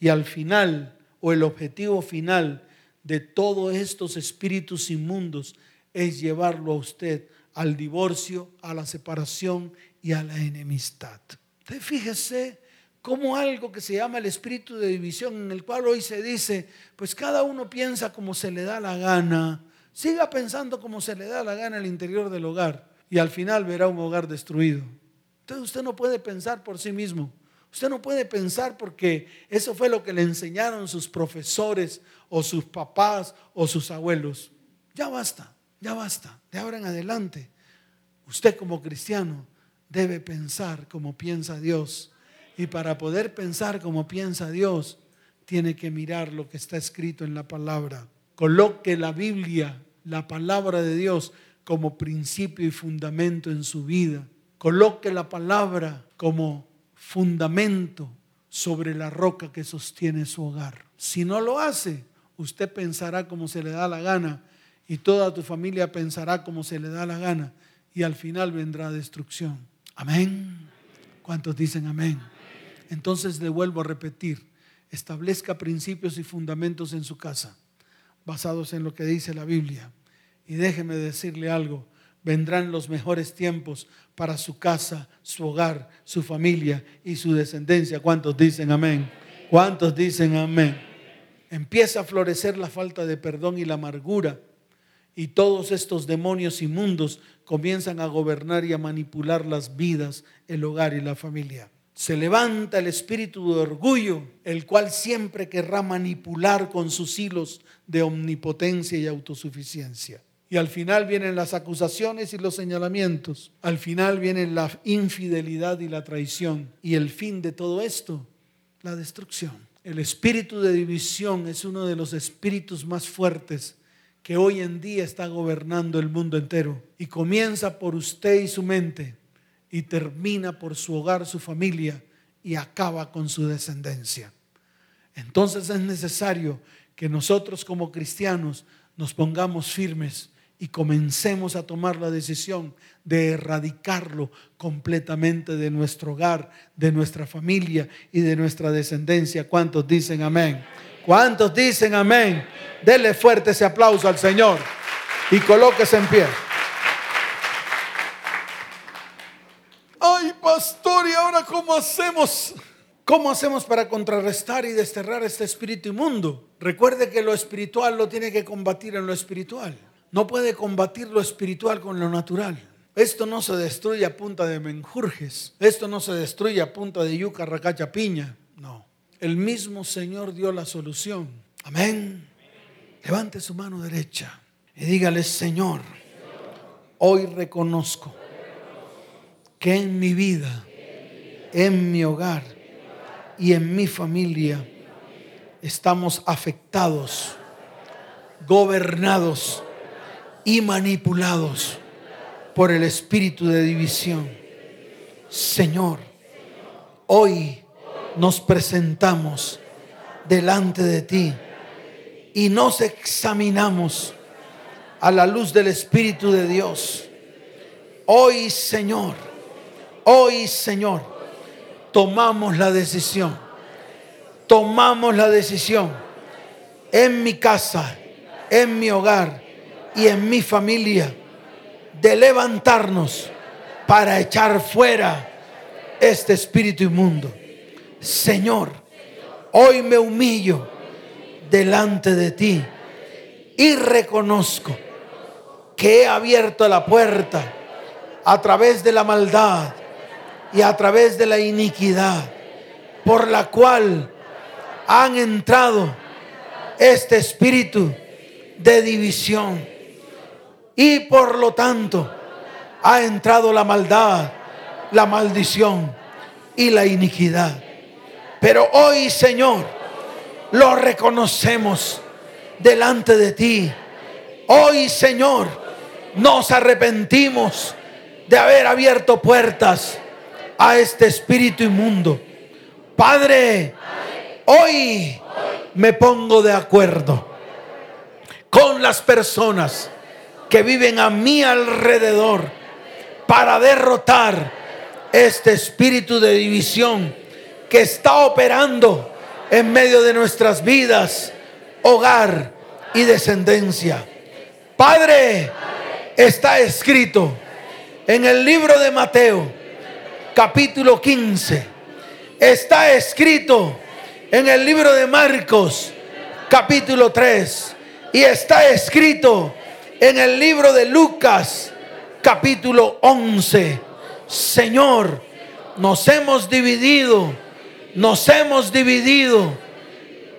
Speaker 1: Y al final o el objetivo final de todos estos espíritus inmundos es llevarlo a usted al divorcio, a la separación y a la enemistad. Usted fíjese como algo que se llama el espíritu de división, en el cual hoy se dice, pues cada uno piensa como se le da la gana, siga pensando como se le da la gana al interior del hogar y al final verá un hogar destruido. Entonces usted no puede pensar por sí mismo. Usted no puede pensar porque eso fue lo que le enseñaron sus profesores o sus papás o sus abuelos. Ya basta, ya basta. De ahora en adelante, usted como cristiano debe pensar como piensa Dios y para poder pensar como piensa Dios, tiene que mirar lo que está escrito en la palabra. Coloque la Biblia, la palabra de Dios, como principio y fundamento en su vida. Coloque la palabra como fundamento sobre la roca que sostiene su hogar. Si no lo hace, usted pensará como se le da la gana y toda tu familia pensará como se le da la gana y al final vendrá destrucción. Amén. ¿Cuántos dicen amén? Entonces le vuelvo a repetir, establezca principios y fundamentos en su casa, basados en lo que dice la Biblia. Y déjeme decirle algo, vendrán los mejores tiempos para su casa, su hogar, su familia y su descendencia. ¿Cuántos dicen amén? ¿Cuántos dicen amén? Empieza a florecer la falta de perdón y la amargura. Y todos estos demonios inmundos comienzan a gobernar y a manipular las vidas, el hogar y la familia se levanta el espíritu de orgullo, el cual siempre querrá manipular con sus hilos de omnipotencia y autosuficiencia. Y al final vienen las acusaciones y los señalamientos. Al final vienen la infidelidad y la traición. Y el fin de todo esto, la destrucción. El espíritu de división es uno de los espíritus más fuertes que hoy en día está gobernando el mundo entero. Y comienza por usted y su mente y termina por su hogar, su familia y acaba con su descendencia. Entonces es necesario que nosotros como cristianos nos pongamos firmes y comencemos a tomar la decisión de erradicarlo completamente de nuestro hogar, de nuestra familia y de nuestra descendencia. ¿Cuántos dicen amén? ¿Cuántos dicen amén? Dele fuerte ese aplauso al Señor y colóquese en pie. Ay, pastor, ¿y ahora cómo hacemos? ¿Cómo hacemos para contrarrestar y desterrar este espíritu inmundo? Recuerde que lo espiritual lo tiene que combatir en lo espiritual. No puede combatir lo espiritual con lo natural. Esto no se destruye a punta de menjurjes. Esto no se destruye a punta de yuca, racacha, piña. No. El mismo Señor dio la solución. Amén. Levante su mano derecha y dígale, Señor, hoy reconozco que en mi vida, en mi hogar y en mi familia estamos afectados, gobernados y manipulados por el espíritu de división. Señor, hoy nos presentamos delante de ti y nos examinamos a la luz del Espíritu de Dios. Hoy, Señor, Hoy, Señor, tomamos la decisión. Tomamos la decisión en mi casa, en mi hogar y en mi familia de levantarnos para echar fuera este espíritu inmundo. Señor, hoy me humillo delante de ti y reconozco que he abierto la puerta a través de la maldad y a través de la iniquidad por la cual han entrado este espíritu de división y por lo tanto ha entrado la maldad, la maldición y la iniquidad. Pero hoy, Señor, lo reconocemos delante de ti. Hoy, Señor, nos arrepentimos de haber abierto puertas a este espíritu inmundo. Padre, hoy me pongo de acuerdo con las personas que viven a mi alrededor para derrotar este espíritu de división que está operando en medio de nuestras vidas, hogar y descendencia. Padre, está escrito en el libro de Mateo capítulo 15, está escrito en el libro de Marcos, capítulo 3, y está escrito en el libro de Lucas, capítulo 11. Señor, nos hemos dividido, nos hemos dividido,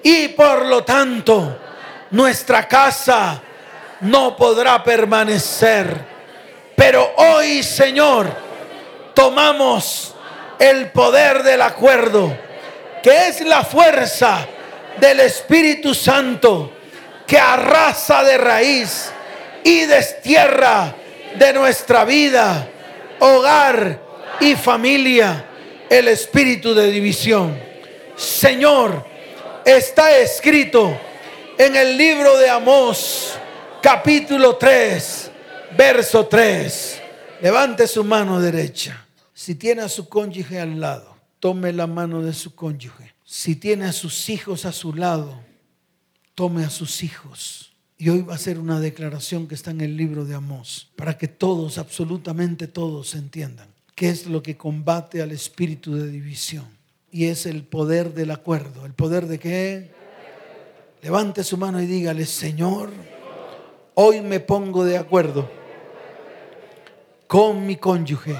Speaker 1: y por lo tanto, nuestra casa no podrá permanecer. Pero hoy, Señor, tomamos el poder del acuerdo, que es la fuerza del Espíritu Santo que arrasa de raíz y destierra de nuestra vida, hogar y familia el espíritu de división. Señor, está escrito en el libro de Amós, capítulo 3, verso 3. Levante su mano derecha. Si tiene a su cónyuge al lado, tome la mano de su cónyuge. Si tiene a sus hijos a su lado, tome a sus hijos. Y hoy va a ser una declaración que está en el libro de Amós, para que todos, absolutamente todos, entiendan qué es lo que combate al espíritu de división. Y es el poder del acuerdo. ¿El poder de qué? Levante su mano y dígale, Señor, hoy me pongo de acuerdo con mi cónyuge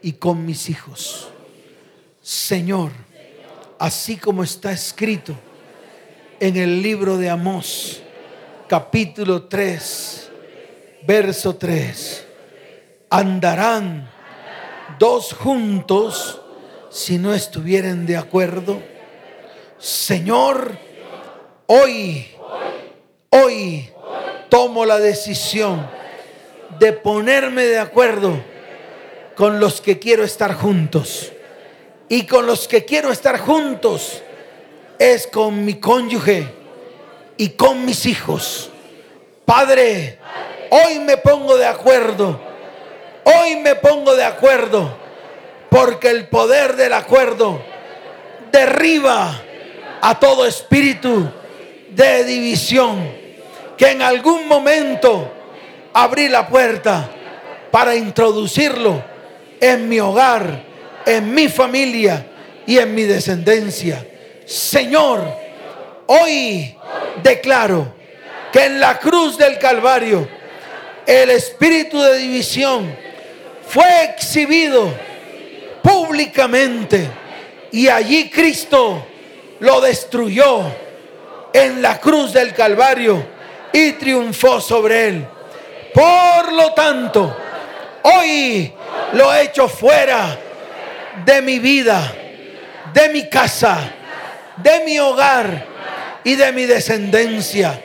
Speaker 1: y con mis hijos. Señor, así como está escrito en el libro de Amós, capítulo 3, verso 3, andarán dos juntos si no estuvieren de acuerdo. Señor, Hoy, hoy tomo la decisión de ponerme de acuerdo con los que quiero estar juntos. Y con los que quiero estar juntos es con mi cónyuge y con mis hijos. Padre, hoy me pongo de acuerdo. Hoy me pongo de acuerdo porque el poder del acuerdo derriba a todo espíritu de división, que en algún momento abrí la puerta para introducirlo en mi hogar, en mi familia y en mi descendencia. Señor, hoy declaro que en la cruz del Calvario el espíritu de división fue exhibido públicamente y allí Cristo lo destruyó en la cruz del Calvario y triunfó sobre él. Por lo tanto, hoy lo he hecho fuera de mi vida, de mi casa, de mi hogar y de mi descendencia.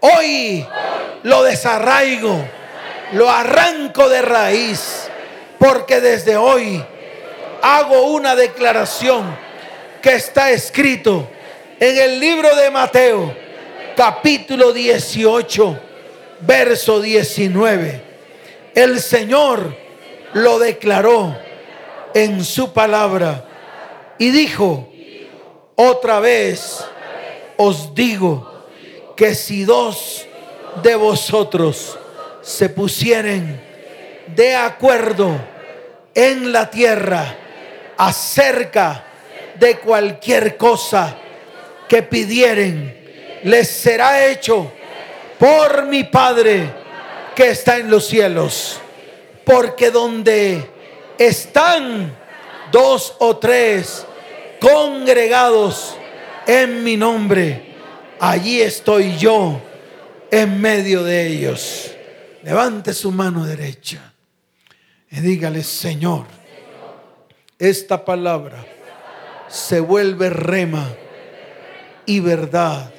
Speaker 1: Hoy lo desarraigo, lo arranco de raíz, porque desde hoy hago una declaración que está escrito en el libro de Mateo, capítulo 18, verso 19. El Señor lo declaró en su palabra y dijo, otra vez os digo que si dos de vosotros se pusieren de acuerdo en la tierra acerca de cualquier cosa, que pidieren, les será hecho por mi Padre que está en los cielos. Porque donde están dos o tres congregados en mi nombre, allí estoy yo en medio de ellos. Levante su mano derecha y dígale, Señor, esta palabra se vuelve rema y verdad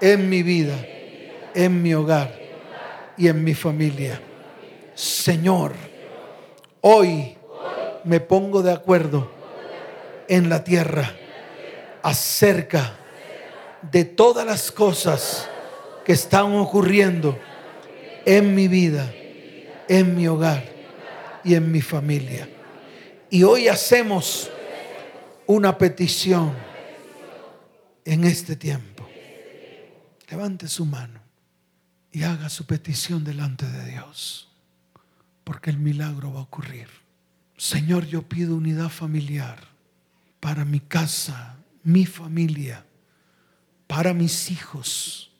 Speaker 1: en mi vida, en mi hogar y en mi familia. Señor, hoy me pongo de acuerdo en la tierra acerca de todas las cosas que están ocurriendo en mi vida, en mi hogar y en mi familia. Y hoy hacemos una petición en este tiempo. Levante su mano y haga su petición delante de Dios, porque el milagro va a ocurrir. Señor, yo pido unidad familiar para mi casa, mi familia, para mis hijos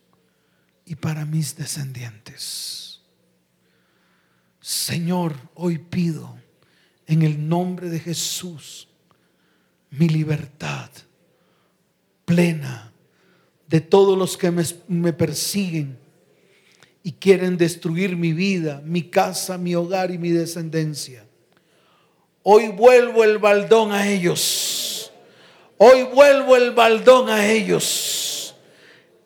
Speaker 1: y para mis descendientes. Señor, hoy pido en el nombre de Jesús mi libertad plena de todos los que me, persiguen y quieren destruir mi vida, mi casa, mi hogar y mi descendencia. Hoy vuelvo el baldón a ellos. Hoy vuelvo el baldón a ellos.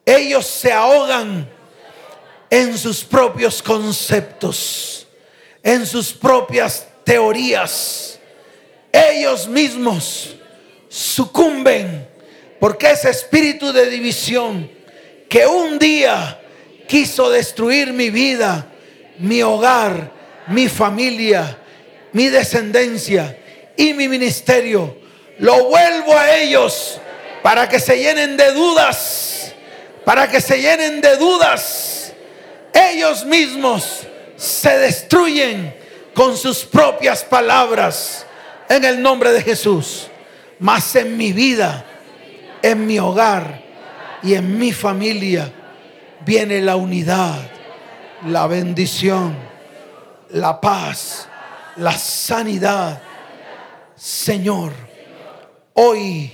Speaker 1: Ellos se ahogan en sus propios conceptos, en sus propias teorías. Ellos mismos sucumben porque ese espíritu de división que un día quiso destruir mi vida, mi hogar, mi familia, mi descendencia y mi ministerio, lo vuelvo a ellos para que se llenen de dudas, para que se llenen de dudas. Ellos mismos se destruyen con sus propias palabras en el nombre de Jesús. Mas en mi vida en mi hogar y en mi familia viene la unidad, la bendición, la paz, la sanidad. Señor, hoy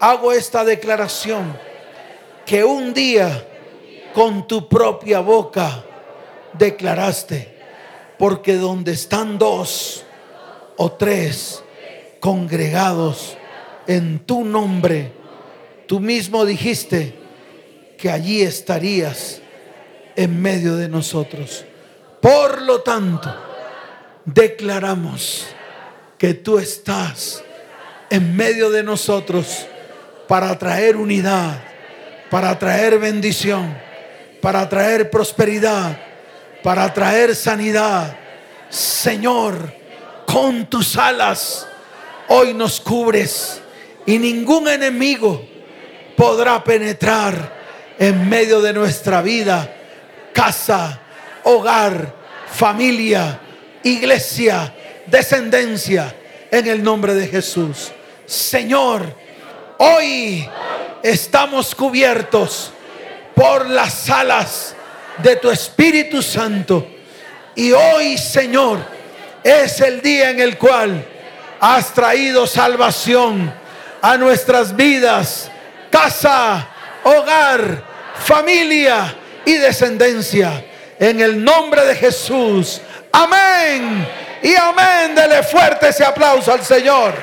Speaker 1: hago esta declaración que un día con tu propia boca declaraste, porque donde están dos o tres congregados en tu nombre, Tú mismo dijiste que allí estarías en medio de nosotros. Por lo tanto, declaramos que tú estás en medio de nosotros para traer unidad, para traer bendición, para traer prosperidad, para traer sanidad. Señor, con tus alas hoy nos cubres y ningún enemigo podrá penetrar en medio de nuestra vida, casa, hogar, familia, iglesia, descendencia, en el nombre de Jesús. Señor, hoy estamos cubiertos por las alas de tu Espíritu Santo. Y hoy, Señor, es el día en el cual has traído salvación a nuestras vidas casa, hogar, familia y descendencia. En el nombre de Jesús. Amén. Y amén. Dele fuerte ese aplauso al Señor.